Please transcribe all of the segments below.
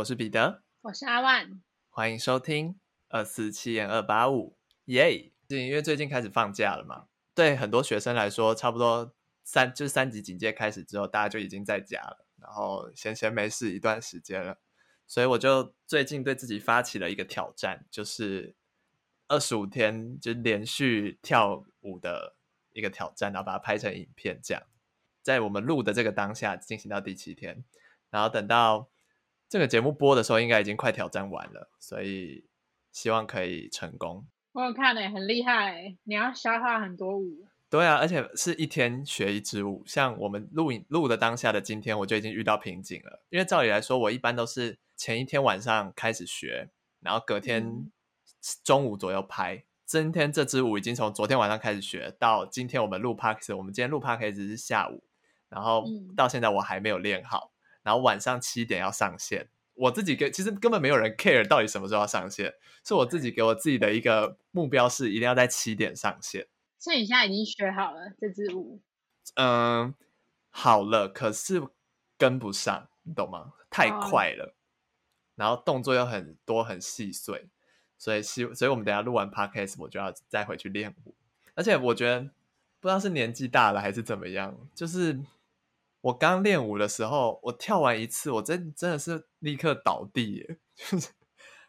我是彼得，我是阿万，欢迎收听二四七点二八五，耶！因为最近开始放假了嘛，对很多学生来说，差不多三就是三级警戒开始之后，大家就已经在家了，然后闲闲没事一段时间了，所以我就最近对自己发起了一个挑战，就是二十五天就连续跳舞的一个挑战，然后把它拍成影片，这样在我们录的这个当下进行到第七天。然后等到这个节目播的时候，应该已经快挑战完了，所以希望可以成功。我有看诶、欸，很厉害，你要消化很多舞。对啊，而且是一天学一支舞。像我们录影录的当下的今天，我就已经遇到瓶颈了。因为照理来说，我一般都是前一天晚上开始学，然后隔天中午左右拍。嗯、今天这支舞已经从昨天晚上开始学，到今天我们录 Parkes 我们今天录 Podcast 是下午，然后到现在我还没有练好。然后晚上七点要上线，我自己给其实根本没有人 care 到底什么时候要上线，是我自己给我自己的一个目标是一定要在七点上线。所以你现在已经学好了这支舞？嗯，好了，可是跟不上，你懂吗？太快了，哦、然后动作又很多很细碎，所以希所以我们等下录完 podcast 我就要再回去练舞，而且我觉得不知道是年纪大了还是怎么样，就是。我刚练舞的时候，我跳完一次，我真真的是立刻倒地耶，就是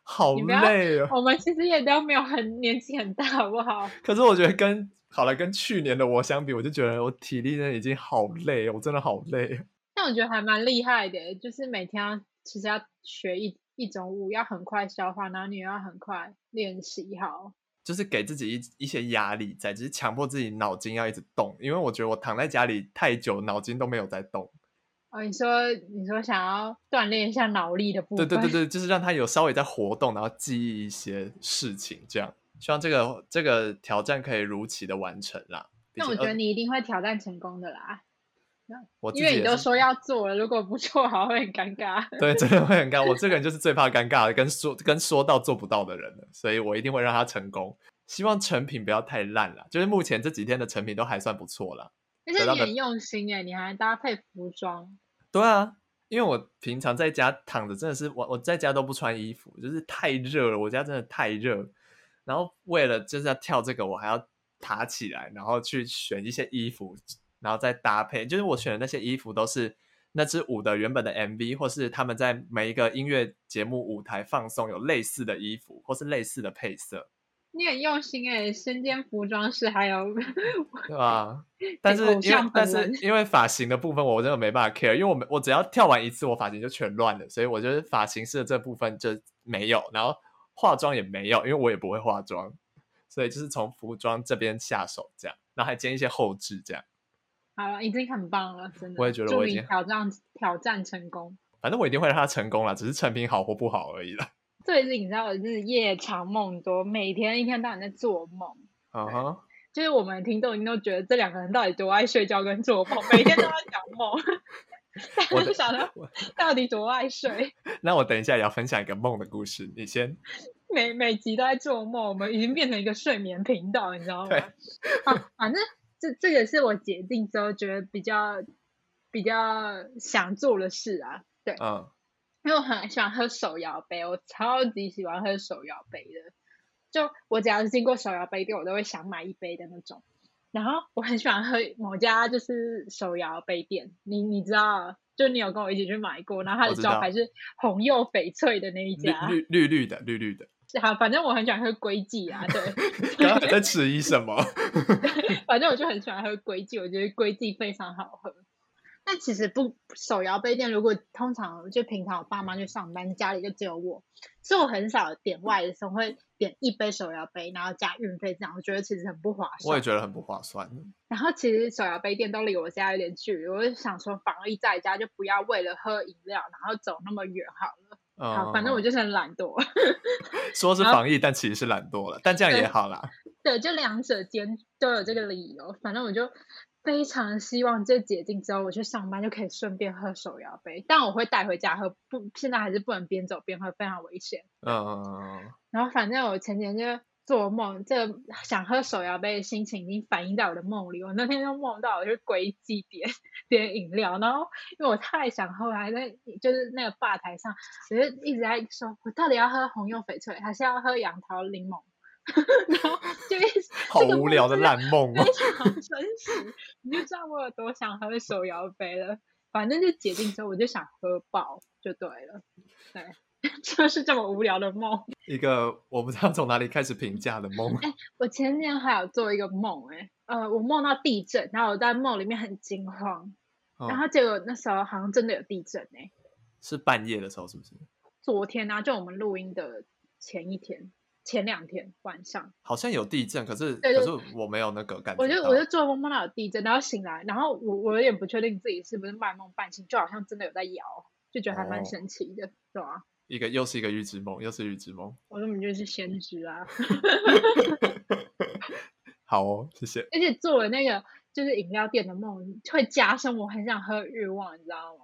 好累哦。我们其实也都没有很年纪很大，好不好？可是我觉得跟好了，跟去年的我相比，我就觉得我体力真的已经好累，我真的好累。但我觉得还蛮厉害的，就是每天要其实要学一一种舞，要很快消化，然后你又要很快练习好。就是给自己一一些压力在，只是强迫自己脑筋要一直动，因为我觉得我躺在家里太久，脑筋都没有在动。哦，你说你说想要锻炼一下脑力的部分，对对对对，就是让他有稍微在活动，然后记忆一些事情，这样希望这个这个挑战可以如期的完成啦。那我觉得你一定会挑战成功的啦。我因为你都说要做了，如果不做好会很尴尬。对，真的会很尴尬。我这个人就是最怕尴尬的，跟说跟说到做不到的人了，所以我一定会让他成功。希望成品不要太烂了，就是目前这几天的成品都还算不错了。而且你很用心哎，你还搭配服装。对啊，因为我平常在家躺着，真的是我我在家都不穿衣服，就是太热了，我家真的太热。然后为了就是要跳这个，我还要爬起来，然后去选一些衣服。然后再搭配，就是我选的那些衣服都是那支舞的原本的 MV，或是他们在每一个音乐节目舞台放送有类似的衣服，或是类似的配色。你很用心哎，身兼服装师，还有 对吧？但是因为但是因为发型的部分，我真的没办法 care，因为我我只要跳完一次，我发型就全乱了，所以我觉得发型师的这部分就没有，然后化妆也没有，因为我也不会化妆，所以就是从服装这边下手这样，然后还兼一些后置这样。好了，已经很棒了，真的。我也觉得我已经挑战挑战成功。反正我一定会让他成功了，只是成品好或不好而已了。最近你知道，我就是夜长梦多，每天一天到晚在做梦。啊哈、uh，huh. 就是我们听众已经都觉得这两个人到底多爱睡觉跟做梦，每天都在讲梦。我就想说，到底多爱睡？那我等一下也要分享一个梦的故事，你先。每每集都在做梦，我们已经变成一个睡眠频道，你知道吗？啊，反正。这这个是我决定之后觉得比较比较想做的事啊，对，嗯，因为我很喜欢喝手摇杯，我超级喜欢喝手摇杯的，就我只要是经过手摇杯店，我都会想买一杯的那种。然后我很喜欢喝某家就是手摇杯店，你你知道，就你有跟我一起去买过，然后它的招牌是红釉翡翠的那一家，绿绿绿的绿绿的。好，反正我很喜欢喝龟记啊，对。刚刚还在迟疑什么？反正我就很喜欢喝龟记，我觉得龟记非常好喝。但其实不，手摇杯店如果通常就平常我爸妈去上班，家里就只有我，所以我很少点外的时候会点一杯手摇杯，然后加运费这样，我觉得其实很不划算。我也觉得很不划算。然后其实手摇杯店都离我家有点距离，我就想说防疫在家就不要为了喝饮料，然后走那么远好了。好，反正我就是很懒惰。说是防疫，但其实是懒惰了。但这样也好啦。对，就两者间都有这个理由。反正我就非常希望这解禁之后，我去上班就可以顺便喝手摇杯。但我会带回家喝，不，现在还是不能边走边喝，非常危险。嗯嗯嗯。然后反正我前几天就做梦，这、想喝手摇杯的心情已经反映在我的梦里。我那天就梦到我去鬼记点 点饮料，然后因为我太想喝，还在就是那个吧台上，我就一直在说，我到底要喝红柚翡翠，还是要喝杨桃柠檬？然后就一直 好无聊的烂梦，非常真实。你就知道我有多想喝手摇杯了。反正就解禁之后，我就想喝爆就对了。对。就是这么无聊的梦，一个我不知道从哪里开始评价的梦。哎、欸，我前天还有做一个梦，哎，呃，我梦到地震，然后我在梦里面很惊慌，哦、然后结果那时候好像真的有地震，哎，是半夜的时候是不是？昨天啊，就我们录音的前一天、前两天晚上，好像有地震，可是可是我没有那个感觉。我就我就做梦梦到有地震，然后醒来，然后我我有点不确定自己是不是半梦半醒，就好像真的有在摇，就觉得还蛮神奇的，是吧、哦？一个又是一个预知梦，又是预知梦。我根本就是先知啊！好哦，谢谢。而且做了那个就是饮料店的梦，会加深我很想喝的欲望，你知道吗？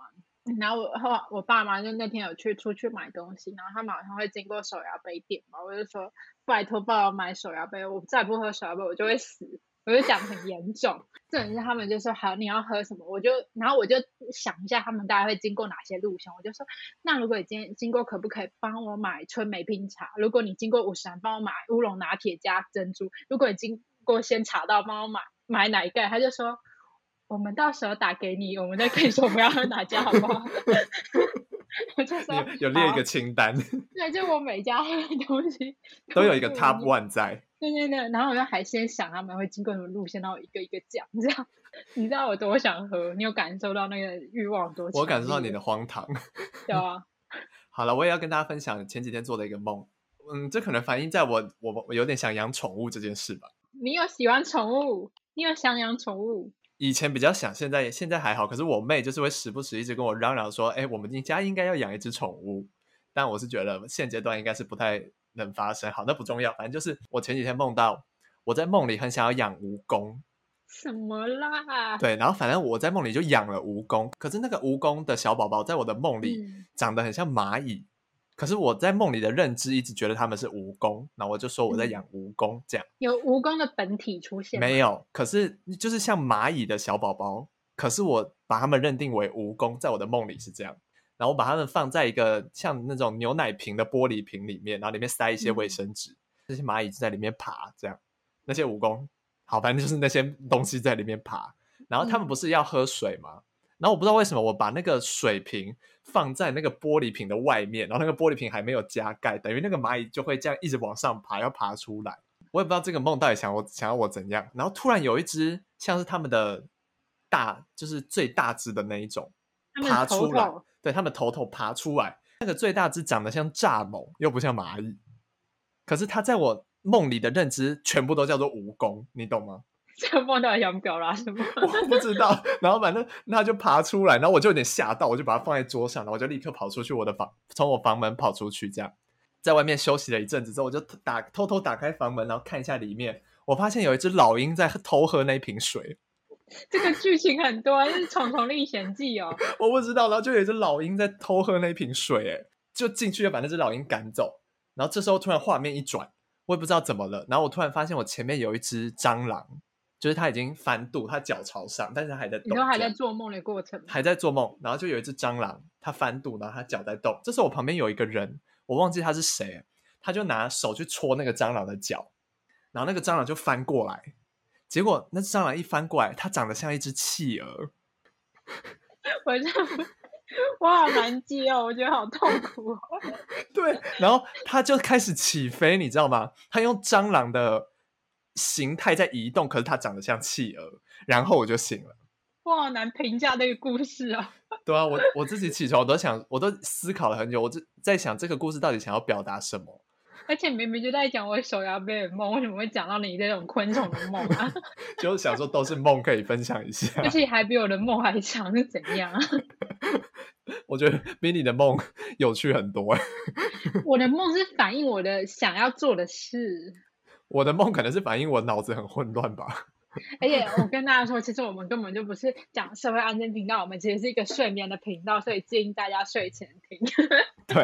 然后我后我爸妈就那天有去出去买东西，然后他们好像会经过手摇杯店嘛，我就说拜托帮我买手摇杯，我再不喝手摇杯我就会死。我就讲很严重，这人是他们就说好，你要喝什么？我就然后我就想一下他们大概会经过哪些路线，我就说那如果你今天经过，可不可以帮我买春梅冰茶？如果你经过五十岚，帮我买乌龙拿铁加珍珠。如果你经过仙茶道，帮我买买哪一个？他就说我们到时候打给你，我们再跟你说我们要喝哪家，好不好？我就说有，列一个清单，对，就我每家喝的东西都有一个 top one 在。对对对，然后我就还先想他们会经过什么路线，然后一个一个讲，你知道，你知道我多想喝，你有感受到那个欲望多？我感受到你的荒唐。有啊。好了，我也要跟大家分享前几天做的一个梦。嗯，这可能反映在我我我有点想养宠物这件事吧。你有喜欢宠物？你有想养宠物？以前比较想，现在现在还好。可是我妹就是会时不时一直跟我嚷嚷说：“哎，我们家应该要养一只宠物。”但我是觉得现阶段应该是不太。能发生好，那不重要，反正就是我前几天梦到我在梦里很想要养蜈蚣，什么啦？对，然后反正我在梦里就养了蜈蚣，可是那个蜈蚣的小宝宝在我的梦里长得很像蚂蚁，嗯、可是我在梦里的认知一直觉得他们是蜈蚣，那我就说我在养蜈蚣，这样有蜈蚣的本体出现没有？可是就是像蚂蚁的小宝宝，可是我把它们认定为蜈蚣，在我的梦里是这样。然后我把它们放在一个像那种牛奶瓶的玻璃瓶里面，然后里面塞一些卫生纸，嗯、这些蚂蚁就在里面爬，这样那些蜈蚣，好，反正就是那些东西在里面爬。然后他们不是要喝水吗？嗯、然后我不知道为什么我把那个水瓶放在那个玻璃瓶的外面，然后那个玻璃瓶还没有加盖，等于那个蚂蚁就会这样一直往上爬，要爬出来。我也不知道这个梦到底想我想要我怎样。然后突然有一只像是他们的大，就是最大只的那一种爬出来。对，他们头头爬出来，那个最大只长得像蚱蜢，又不像蚂蚁。可是它在我梦里的认知全部都叫做蜈蚣，你懂吗？这个梦到底想表达什么？我不知道。然后反正他就爬出来，然后我就有点吓到，我就把它放在桌上，然后我就立刻跑出去我的房，从我房门跑出去，这样在外面休息了一阵子之后，我就打偷偷打开房门，然后看一下里面，我发现有一只老鹰在偷喝那瓶水。这个剧情很多，这是《虫虫历险记》哦。我不知道，然后就有一只老鹰在偷喝那瓶水，哎，就进去要把那只老鹰赶走。然后这时候突然画面一转，我也不知道怎么了。然后我突然发现我前面有一只蟑螂，就是他已经翻肚，他脚朝上，但是它还在动。你说还在做梦的过程？还在做梦。然后就有一只蟑螂，它翻肚，然后它脚在动。这时候我旁边有一个人，我忘记他是谁，他就拿手去戳那个蟑螂的脚，然后那个蟑螂就翻过来。结果那蟑螂一翻过来，它长得像一只企鹅。我这我好难接哦，我觉得好痛苦哦。对，然后它就开始起飞，你知道吗？它用蟑螂的形态在移动，可是它长得像企鹅。然后我就醒了。我好难评价这个故事啊。对啊，我我自己起床，我都想，我都思考了很久，我就在想这个故事到底想要表达什么。而且明明就在讲我手摇杯的梦，为什么会讲到你这种昆虫的梦啊？就是想说都是梦，可以分享一下。而且还比我的梦还长，是怎样？我觉得比你的梦 有趣很多。我的梦是反映我的想要做的事。我的梦可能是反映我脑子很混乱吧。而且我跟大家说，其实我们根本就不是讲社会安全频道，我们其实是一个睡眠的频道，所以建议大家睡前听。对，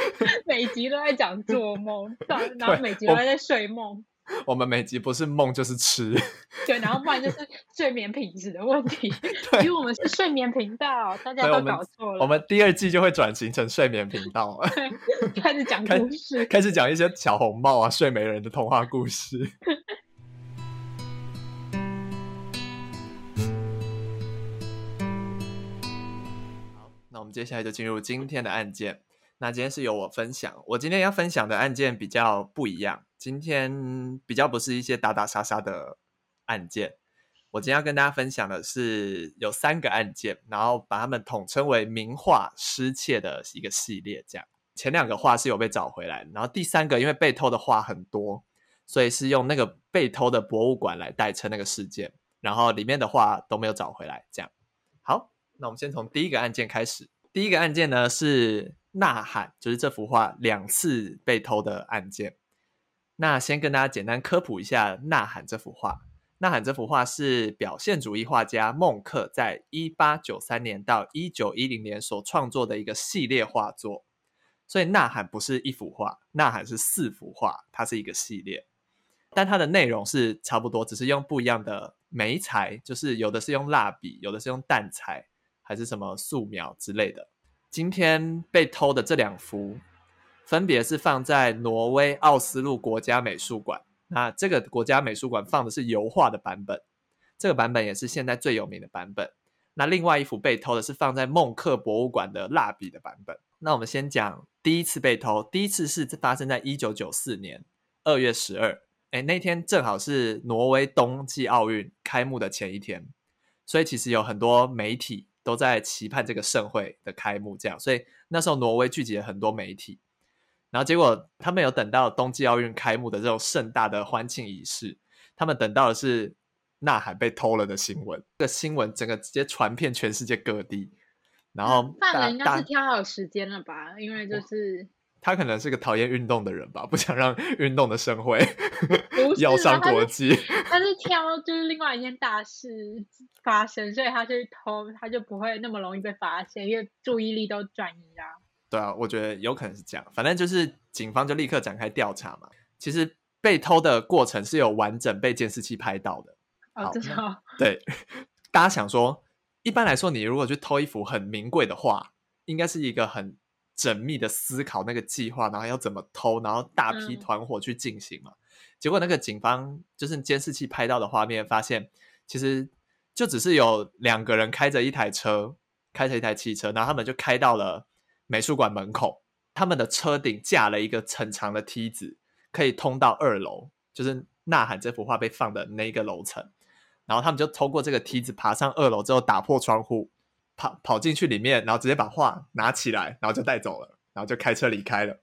每集都在讲做梦，然后每集都在睡梦。我们每集不是梦就是吃，对，然后不然就是睡眠品质的问题。对，因为我们是睡眠频道，大家都搞错了。我们第二季就会转型成睡眠频道，开始讲 故事，开始讲一些小红帽啊、睡美人的童话故事。好，那我们接下来就进入今天的案件。那今天是由我分享，我今天要分享的案件比较不一样。今天比较不是一些打打杀杀的案件，我今天要跟大家分享的是有三个案件，然后把他们统称为名画失窃的一个系列。这样，前两个画是有被找回来，然后第三个因为被偷的画很多，所以是用那个被偷的博物馆来代称那个事件，然后里面的画都没有找回来。这样，好，那我们先从第一个案件开始。第一个案件呢是。呐喊就是这幅画两次被偷的案件。那先跟大家简单科普一下《呐喊》这幅画。《呐喊》这幅画是表现主义画家孟克在一八九三年到一九一零年所创作的一个系列画作。所以《呐喊》不是一幅画，《呐喊》是四幅画，它是一个系列。但它的内容是差不多，只是用不一样的媒材，就是有的是用蜡笔，有的是用淡彩，还是什么素描之类的。今天被偷的这两幅，分别是放在挪威奥斯陆国家美术馆。那这个国家美术馆放的是油画的版本，这个版本也是现在最有名的版本。那另外一幅被偷的是放在孟克博物馆的蜡笔的版本。那我们先讲第一次被偷，第一次是发生在一九九四年二月十二，哎，那天正好是挪威冬季奥运开幕的前一天，所以其实有很多媒体。都在期盼这个盛会的开幕，这样，所以那时候挪威聚集了很多媒体，然后结果他们有等到冬季奥运开幕的这种盛大的欢庆仪式，他们等到的是呐喊被偷了的新闻，这个新闻整个直接传遍全世界各地，然后犯人应该是挑好时间了吧，因为就是。他可能是个讨厌运动的人吧，不想让运动的盛会 要上国际。他是挑就是另外一件大事发生，所以他去偷，他就不会那么容易被发现，因为注意力都转移啦。对啊，我觉得有可能是这样。反正就是警方就立刻展开调查嘛。其实被偷的过程是有完整被监视器拍到的。哦，真的。对，大家想说，一般来说，你如果去偷一幅很名贵的画，应该是一个很。缜密的思考那个计划，然后要怎么偷，然后大批团伙去进行嘛。嗯、结果那个警方就是监视器拍到的画面，发现其实就只是有两个人开着一台车，开着一台汽车，然后他们就开到了美术馆门口。他们的车顶架了一个很长的梯子，可以通到二楼，就是《呐喊》这幅画被放的那个楼层。然后他们就透过这个梯子爬上二楼之后，打破窗户。跑跑进去里面，然后直接把画拿起来，然后就带走了，然后就开车离开了，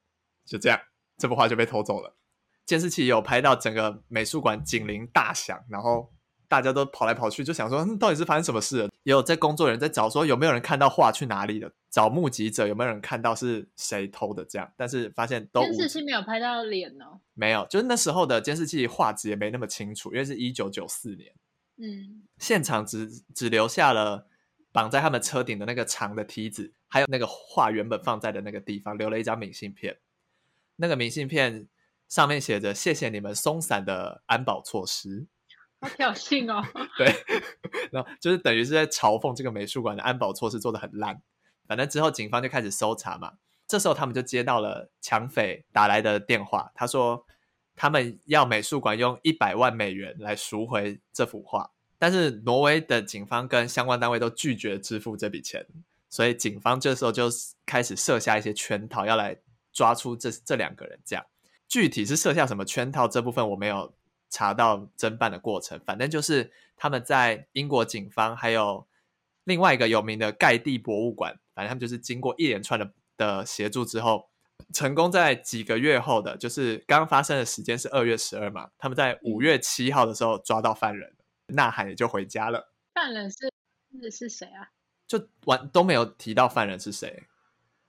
就这样，这幅画就被偷走了。监视器有拍到整个美术馆警铃大响，然后大家都跑来跑去，就想说，嗯，到底是发生什么事了？也有在工作人在找，说有没有人看到画去哪里了？找目击者有没有人看到是谁偷的？这样，但是发现都监视器没有拍到脸哦，没有，就是那时候的监视器画质也没那么清楚，因为是一九九四年，嗯，现场只只留下了。绑在他们车顶的那个长的梯子，还有那个画原本放在的那个地方，留了一张明信片。那个明信片上面写着“谢谢你们松散的安保措施”，好挑衅哦。对，然后就是等于是在嘲讽这个美术馆的安保措施做的很烂。反正之后警方就开始搜查嘛，这时候他们就接到了抢匪打来的电话，他说他们要美术馆用一百万美元来赎回这幅画。但是挪威的警方跟相关单位都拒绝支付这笔钱，所以警方这时候就开始设下一些圈套，要来抓出这这两个人。这样具体是设下什么圈套，这部分我没有查到侦办的过程。反正就是他们在英国警方还有另外一个有名的盖蒂博物馆，反正他们就是经过一连串的的协助之后，成功在几个月后的，就是刚刚发生的时间是二月十二嘛，他们在五月七号的时候抓到犯人。呐喊也就回家了。犯人是是是谁啊？就完都没有提到犯人是谁，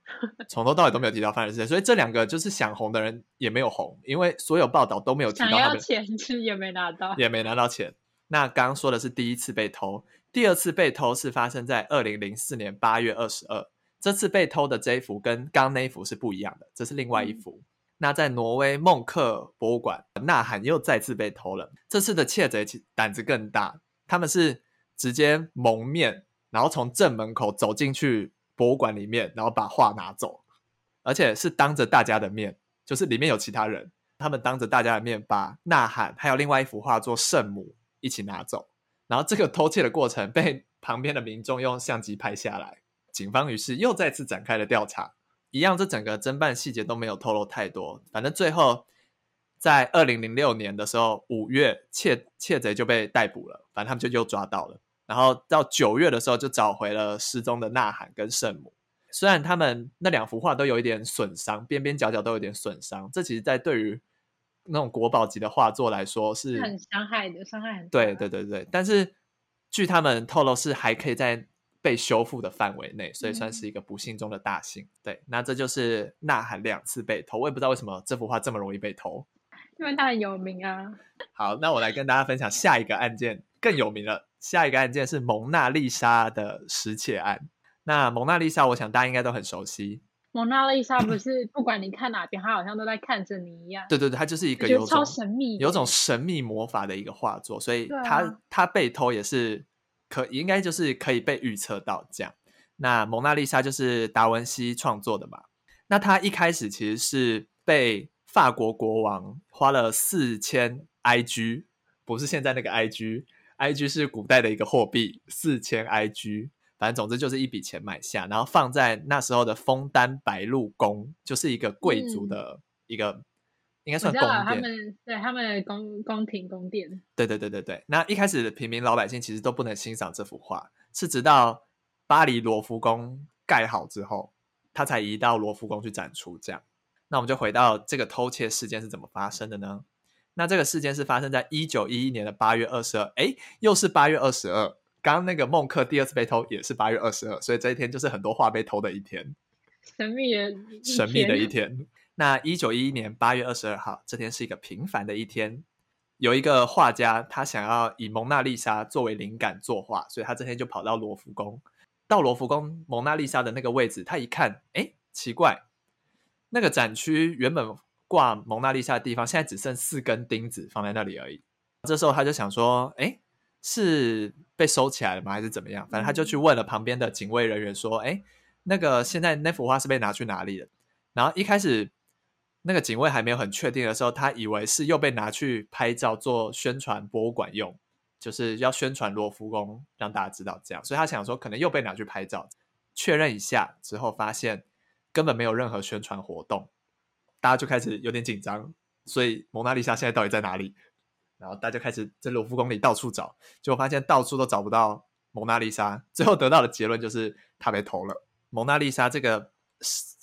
从头到尾都没有提到犯人是谁，所以这两个就是想红的人也没有红，因为所有报道都没有提到他们。想要钱 也没拿到，也没拿到钱。那刚刚说的是第一次被偷，第二次被偷是发生在二零零四年八月二十二。这次被偷的这一幅跟刚刚那一幅是不一样的，这是另外一幅。嗯、那在挪威孟克博物馆，呐喊又再次被偷了。这次的窃贼胆子更大，他们是直接蒙面，然后从正门口走进去博物馆里面，然后把画拿走，而且是当着大家的面，就是里面有其他人，他们当着大家的面把呐喊还有另外一幅画作圣母一起拿走，然后这个偷窃的过程被旁边的民众用相机拍下来。警方于是又再次展开了调查，一样，这整个侦办细节都没有透露太多。反正最后在二零零六年的时候，五月窃窃贼就被逮捕了，反正他们就又抓到了。然后到九月的时候，就找回了失踪的呐喊跟圣母。虽然他们那两幅画都有一点损伤，边边角角都有点损伤，这其实在对于那种国宝级的画作来说是很伤害的，伤害。对对对对，但是据他们透露，是还可以在。被修复的范围内，所以算是一个不幸中的大幸。嗯、对，那这就是呐喊两次被偷，我也不知道为什么这幅画这么容易被偷，因为它很有名啊。好，那我来跟大家分享下一个案件，更有名了。下一个案件是蒙娜丽莎的失窃案。那蒙娜丽莎，我想大家应该都很熟悉。蒙娜丽莎不是不管你看哪边，她好像都在看着你一样。对对对，它就是一个有超神秘、有种神秘魔法的一个画作，所以它、啊、它被偷也是。可应该就是可以被预测到这样。那蒙娜丽莎就是达文西创作的嘛？那他一开始其实是被法国国王花了四千 IG，不是现在那个 IG，IG 是古代的一个货币，四千 IG，反正总之就是一笔钱买下，然后放在那时候的枫丹白露宫，就是一个贵族的一个。嗯应该算宫殿，他们对他们的宫宫廷宫殿。对对对对对。那一开始的平民老百姓其实都不能欣赏这幅画，是直到巴黎罗浮宫盖好之后，他才移到罗浮宫去展出。这样，那我们就回到这个偷窃事件是怎么发生的呢？那这个事件是发生在一九一一年的八月二十二，哎，又是八月二十二。刚刚那个孟克第二次被偷也是八月二十二，所以这一天就是很多画被偷的一天，神秘的神秘的一天。那一九一一年八月二十二号，这天是一个平凡的一天。有一个画家，他想要以蒙娜丽莎作为灵感作画，所以他这天就跑到罗浮宫。到罗浮宫蒙娜丽莎的那个位置，他一看，哎，奇怪，那个展区原本挂蒙娜丽莎的地方，现在只剩四根钉子放在那里而已。这时候他就想说，哎，是被收起来了吗？还是怎么样？反正他就去问了旁边的警卫人员，说，哎，那个现在那幅画是被拿去哪里了？然后一开始。那个警卫还没有很确定的时候，他以为是又被拿去拍照做宣传博物馆用，就是要宣传罗浮宫，让大家知道这样，所以他想说可能又被拿去拍照。确认一下之后，发现根本没有任何宣传活动，大家就开始有点紧张。所以蒙娜丽莎现在到底在哪里？然后大家开始在卢浮宫里到处找，结果发现到处都找不到蒙娜丽莎。最后得到的结论就是她被偷了。蒙娜丽莎这个。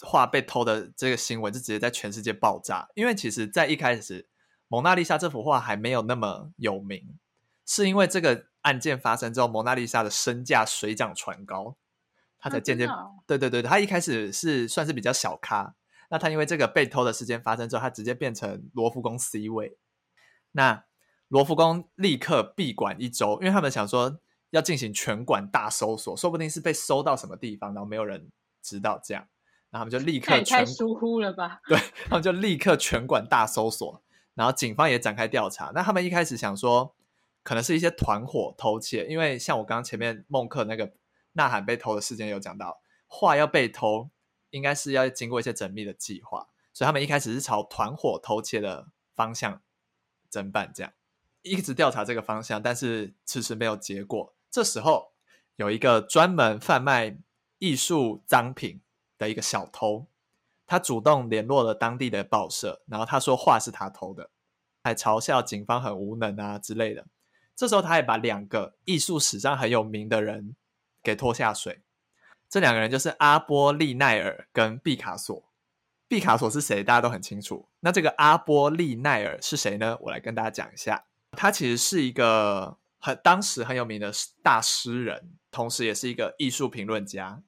画被偷的这个新闻就直接在全世界爆炸，因为其实，在一开始，蒙娜丽莎这幅画还没有那么有名，是因为这个案件发生之后，蒙娜丽莎的身价水涨船高，他才渐渐、啊、对对对，他一开始是算是比较小咖，那他因为这个被偷的事件发生之后，他直接变成罗浮宫 C 位，那罗浮宫立刻闭馆一周，因为他们想说要进行全馆大搜索，说不定是被搜到什么地方，然后没有人知道这样。然后他们就立刻全，太疏忽了吧？对，他们就立刻全馆大搜索，然后警方也展开调查。那他们一开始想说，可能是一些团伙偷窃，因为像我刚刚前面孟克那个呐喊被偷的事件有讲到，画要被偷，应该是要经过一些缜密的计划，所以他们一开始是朝团伙偷窃的方向侦办，这样一直调查这个方向，但是迟迟没有结果。这时候有一个专门贩卖艺术赃品的一个小偷，他主动联络了当地的报社，然后他说画是他偷的，还嘲笑警方很无能啊之类的。这时候他也把两个艺术史上很有名的人给拖下水，这两个人就是阿波利奈尔跟毕卡索。毕卡索是谁？大家都很清楚。那这个阿波利奈尔是谁呢？我来跟大家讲一下，他其实是一个很当时很有名的大诗人，同时也是一个艺术评论家。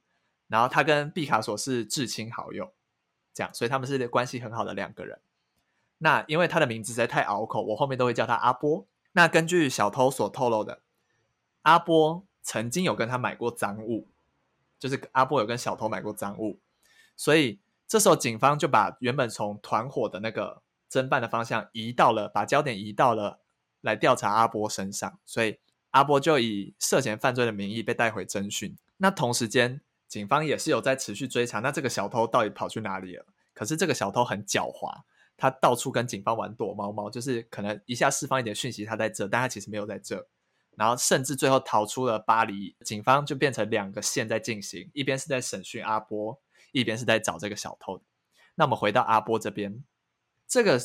然后他跟毕卡索是至亲好友，这样，所以他们是关系很好的两个人。那因为他的名字实在太拗口，我后面都会叫他阿波。那根据小偷所透露的，阿波曾经有跟他买过赃物，就是阿波有跟小偷买过赃物，所以这时候警方就把原本从团伙的那个侦办的方向移到了，把焦点移到了来调查阿波身上，所以阿波就以涉嫌犯罪的名义被带回侦讯。那同时间，警方也是有在持续追查，那这个小偷到底跑去哪里了？可是这个小偷很狡猾。他到处跟警方玩躲猫猫，就是可能一下释放一点讯息，他在这，但他其实没有在这。然后甚至最后逃出了巴黎，警方就变成两个线在进行，一边是在审讯阿波，一边是在找这个小偷。那我们回到阿波这边，这个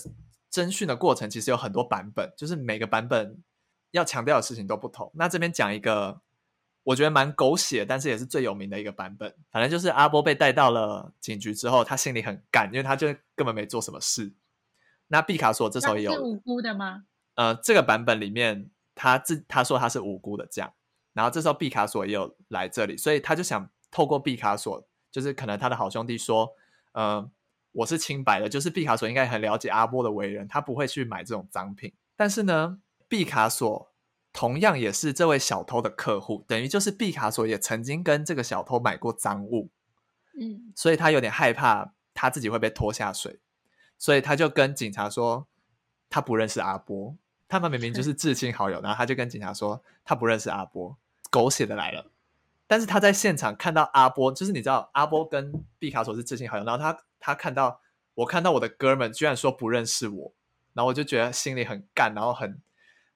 侦讯的过程其实有很多版本，就是每个版本要强调的事情都不同。那这边讲一个我觉得蛮狗血，但是也是最有名的一个版本。反正就是阿波被带到了警局之后，他心里很干，因为他就根本没做什么事。那毕卡索这时候也有是无辜的吗？呃，这个版本里面，他自他说他是无辜的这样。然后这时候毕卡索也有来这里，所以他就想透过毕卡索，就是可能他的好兄弟说，呃，我是清白的，就是毕卡索应该很了解阿波的为人，他不会去买这种赃品。但是呢，毕卡索同样也是这位小偷的客户，等于就是毕卡索也曾经跟这个小偷买过赃物，嗯，所以他有点害怕他自己会被拖下水。所以他就跟警察说，他不认识阿波，他们明明就是至亲好友。然后他就跟警察说，他不认识阿波，狗血的来了。但是他在现场看到阿波，就是你知道阿波跟毕卡索是至亲好友，然后他他看到我看到我的哥们居然说不认识我，然后我就觉得心里很干，然后很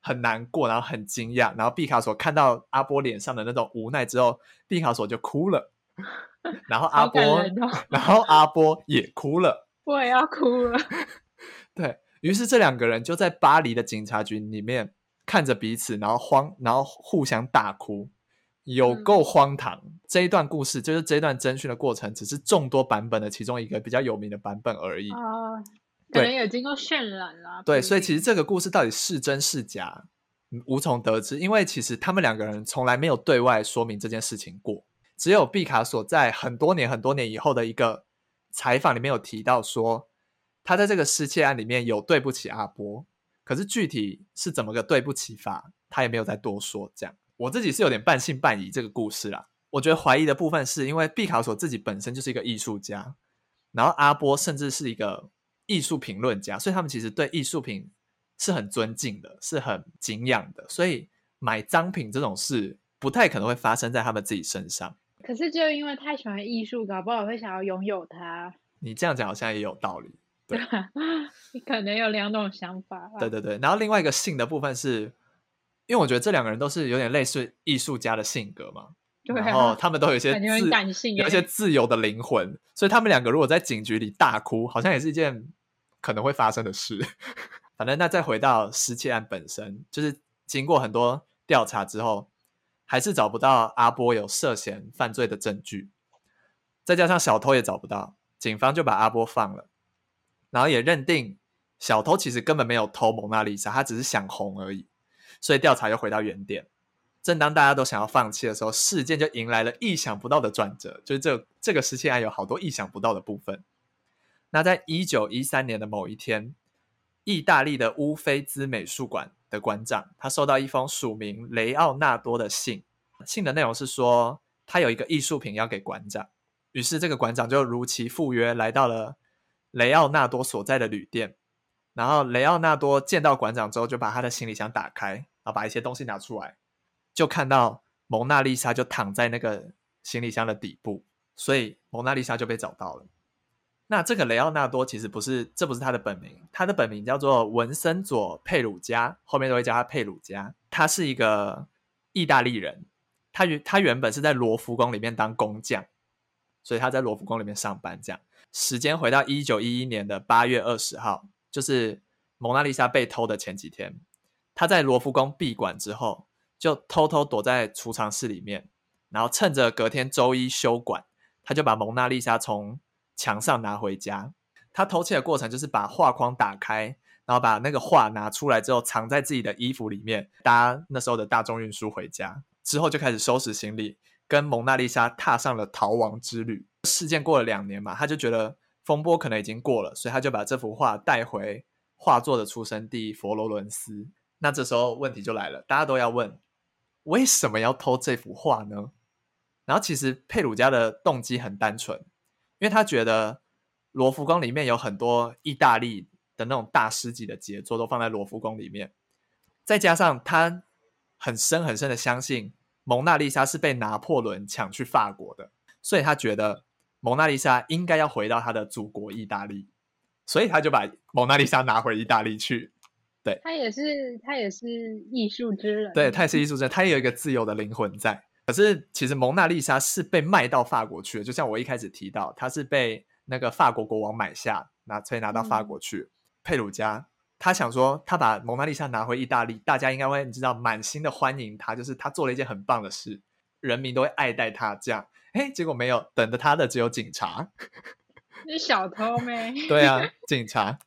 很难过，然后很惊讶。然后毕卡索看到阿波脸上的那种无奈之后，毕卡索就哭了，然后阿波，然后阿波也哭了。我也要哭了。对，于是这两个人就在巴黎的警察局里面看着彼此，然后慌，然后互相大哭，有够荒唐。嗯、这一段故事就是这一段侦讯的过程，只是众多版本的其中一个比较有名的版本而已。啊、呃，可能有经过渲染啦。对，所以其实这个故事到底是真是假，无从得知，因为其实他们两个人从来没有对外说明这件事情过，只有毕卡索在很多年很多年以后的一个。采访里面有提到说，他在这个失窃案里面有对不起阿波，可是具体是怎么个对不起法，他也没有再多说。这样，我自己是有点半信半疑这个故事啦。我觉得怀疑的部分是因为毕卡索自己本身就是一个艺术家，然后阿波甚至是一个艺术评论家，所以他们其实对艺术品是很尊敬的，是很敬仰的，所以买赃品这种事不太可能会发生在他们自己身上。可是，就因为太喜欢艺术，搞不好会想要拥有它。你这样讲好像也有道理，对，你可能有两种想法。对对对，然后另外一个性的部分是，因为我觉得这两个人都是有点类似艺术家的性格嘛，对啊，然后他们都有一些自感性，有一些自由的灵魂，所以他们两个如果在警局里大哭，好像也是一件可能会发生的事。反正那再回到失窃案本身，就是经过很多调查之后。还是找不到阿波有涉嫌犯罪的证据，再加上小偷也找不到，警方就把阿波放了，然后也认定小偷其实根本没有偷蒙娜丽莎，他只是想红而已，所以调查又回到原点。正当大家都想要放弃的时候，事件就迎来了意想不到的转折，就是这这个失窃案有好多意想不到的部分。那在一九一三年的某一天，意大利的乌菲兹美术馆的馆长，他收到一封署名雷奥纳多的信，信的内容是说他有一个艺术品要给馆长，于是这个馆长就如期赴约来到了雷奥纳多所在的旅店，然后雷奥纳多见到馆长之后，就把他的行李箱打开，然后把一些东西拿出来，就看到蒙娜丽莎就躺在那个行李箱的底部，所以蒙娜丽莎就被找到了。那这个雷奥纳多其实不是，这不是他的本名，他的本名叫做文森佐佩鲁加，后面都会叫他佩鲁加。他是一个意大利人，他原他原本是在罗浮宫里面当工匠，所以他在罗浮宫里面上班。这样，时间回到一九一一年的八月二十号，就是蒙娜丽莎被偷的前几天，他在罗浮宫闭馆之后，就偷偷躲在储藏室里面，然后趁着隔天周一休馆，他就把蒙娜丽莎从墙上拿回家，他偷窃的过程就是把画框打开，然后把那个画拿出来之后藏在自己的衣服里面，搭那时候的大众运输回家。之后就开始收拾行李，跟蒙娜丽莎踏上了逃亡之旅。事件过了两年嘛，他就觉得风波可能已经过了，所以他就把这幅画带回画作的出生地佛罗伦斯。那这时候问题就来了，大家都要问，为什么要偷这幅画呢？然后其实佩鲁加的动机很单纯，因为他觉得罗浮宫里面有很多意大利的那种大师级的杰作都放在罗浮宫里面，再加上他很深很深的相信蒙娜丽莎是被拿破仑抢去法国的，所以他觉得蒙娜丽莎应该要回到他的祖国意大利，所以他就把蒙娜丽莎拿回意大利去。对，他也是，他也是艺术之人。对，他也是艺术之人，他也有一个自由的灵魂在。可是，其实蒙娜丽莎是被卖到法国去的，就像我一开始提到，他是被那个法国国王买下，拿所以拿到法国去。嗯、佩鲁加他想说，他把蒙娜丽莎拿回意大利，大家应该会你知道满心的欢迎他，就是他做了一件很棒的事，人民都会爱戴他。这样，哎，结果没有，等着他的只有警察。是小偷咩？对啊，警察。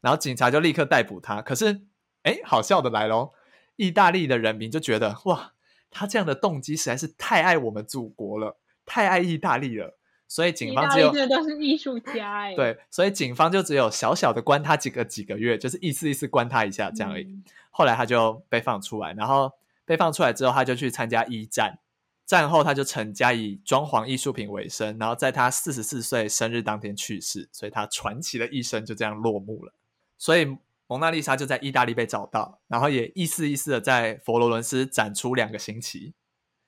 然后警察就立刻逮捕他。可是，哎，好笑的来喽！意大利的人民就觉得，哇，他这样的动机实在是太爱我们祖国了，太爱意大利了。所以警方只有都是艺术家哎。对，所以警方就只有小小的关他几个几个月，就是意思意思关他一下这样而已。嗯、后来他就被放出来，然后被放出来之后，他就去参加一战。战后他就成家以装潢艺术品为生，然后在他四十四岁生日当天去世，所以他传奇的一生就这样落幕了。所以蒙娜丽莎就在意大利被找到，然后也意思意思的在佛罗伦斯展出两个星期，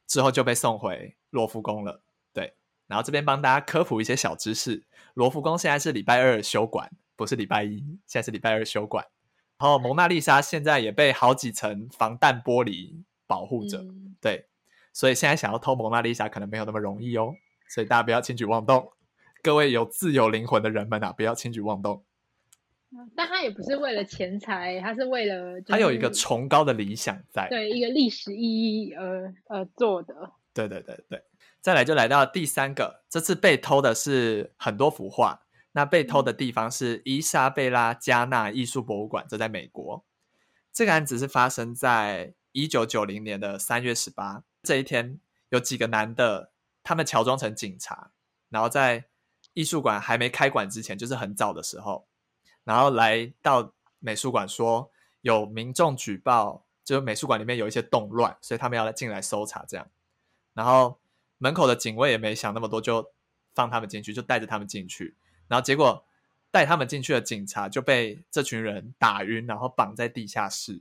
之后就被送回罗浮宫了。对，然后这边帮大家科普一些小知识：罗浮宫现在是礼拜二休馆，不是礼拜一，现在是礼拜二休馆。然后蒙娜丽莎现在也被好几层防弹玻璃保护着。嗯、对，所以现在想要偷蒙娜丽莎可能没有那么容易哦。所以大家不要轻举妄动，各位有自由灵魂的人们啊，不要轻举妄动。但他也不是为了钱财，他是为了、就是、他有一个崇高的理想在，对一个历史意义而而做的。对对对对，再来就来到第三个，这次被偷的是很多幅画。那被偷的地方是伊莎贝拉加纳艺术博物馆，这在美国。这个案子是发生在一九九零年的三月十八这一天，有几个男的，他们乔装成警察，然后在艺术馆还没开馆之前，就是很早的时候。然后来到美术馆说，有民众举报，就是美术馆里面有一些动乱，所以他们要来进来搜查这样。然后门口的警卫也没想那么多，就放他们进去，就带着他们进去。然后结果带他们进去的警察就被这群人打晕，然后绑在地下室。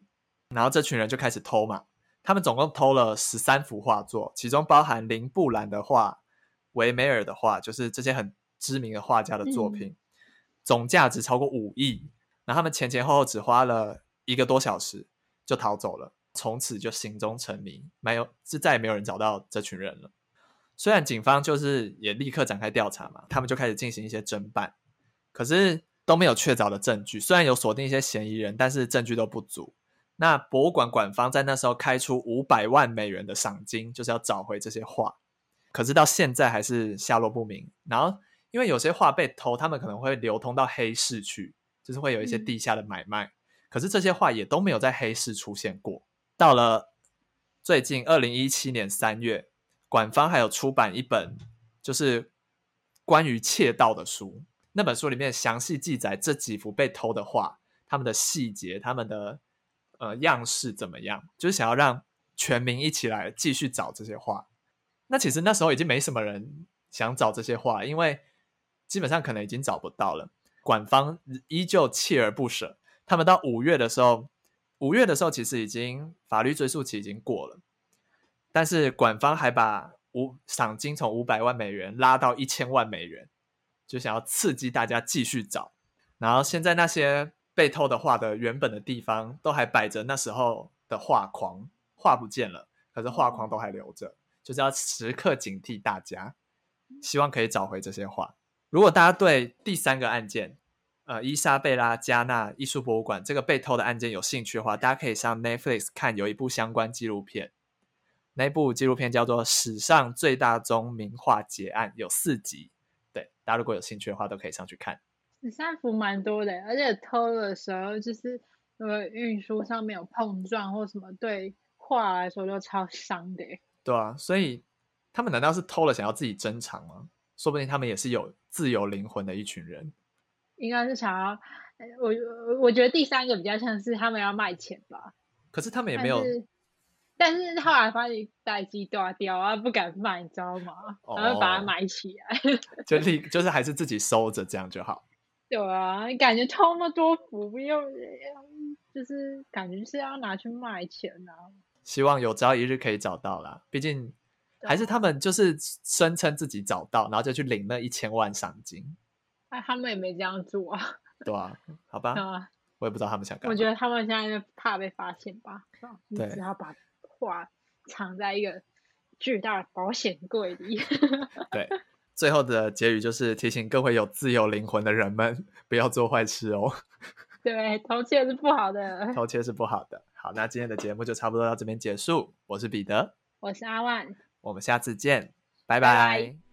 然后这群人就开始偷嘛，他们总共偷了十三幅画作，其中包含林布兰的画、维梅尔的画，就是这些很知名的画家的作品。嗯总价值超过五亿，然后他们前前后后只花了一个多小时就逃走了，从此就行踪成谜，没有，是再也没有人找到这群人了。虽然警方就是也立刻展开调查嘛，他们就开始进行一些侦办，可是都没有确凿的证据。虽然有锁定一些嫌疑人，但是证据都不足。那博物馆馆方在那时候开出五百万美元的赏金，就是要找回这些画，可是到现在还是下落不明。然后。因为有些画被偷，他们可能会流通到黑市去，就是会有一些地下的买卖。嗯、可是这些画也都没有在黑市出现过。到了最近二零一七年三月，馆方还有出版一本就是关于窃盗的书。那本书里面详细记载这几幅被偷的画，他们的细节、他们的呃样式怎么样，就是想要让全民一起来继续找这些画。那其实那时候已经没什么人想找这些画，因为基本上可能已经找不到了，馆方依旧锲而不舍。他们到五月的时候，五月的时候其实已经法律追诉期已经过了，但是馆方还把五赏金从五百万美元拉到一千万美元，就想要刺激大家继续找。然后现在那些被偷的画的原本的地方都还摆着那时候的画框，画不见了，可是画框都还留着，就是要时刻警惕大家，希望可以找回这些画。如果大家对第三个案件，呃，伊莎贝拉加纳艺术博物馆这个被偷的案件有兴趣的话，大家可以上 Netflix 看，有一部相关纪录片。那部纪录片叫做《史上最大宗名画劫案》，有四集。对，大家如果有兴趣的话，都可以上去看。十三幅蛮多的，而且偷的时候就是呃运输上面有碰撞或什么，对画来说就超伤的。对啊，所以他们难道是偷了想要自己珍藏吗？说不定他们也是有自由灵魂的一群人，应该是想要我我觉得第三个比较像是他们要卖钱吧。可是他们也没有。但是后来发现待机断掉啊，不敢卖，你知道吗？然后把它埋起来，就立就是还是自己收着，这样就好。对啊，你感觉偷那么多福，又就是感觉是要拿去卖钱啊。希望有朝一日可以找到啦，毕竟还是他们就是声称自己找到，然后就去领那一千万赏金。哎，他们也没这样做啊。对啊，好吧。啊，我也不知道他们想干嘛。我觉得他们现在就怕被发现吧。对，只要把。话藏在一个巨大的保险柜里。对，最后的结语就是提醒各位有自由灵魂的人们，不要做坏事哦。对，偷窃是不好的。偷窃是不好的。好，那今天的节目就差不多到这边结束。我是彼得，我是阿万，我们下次见，拜拜。拜拜。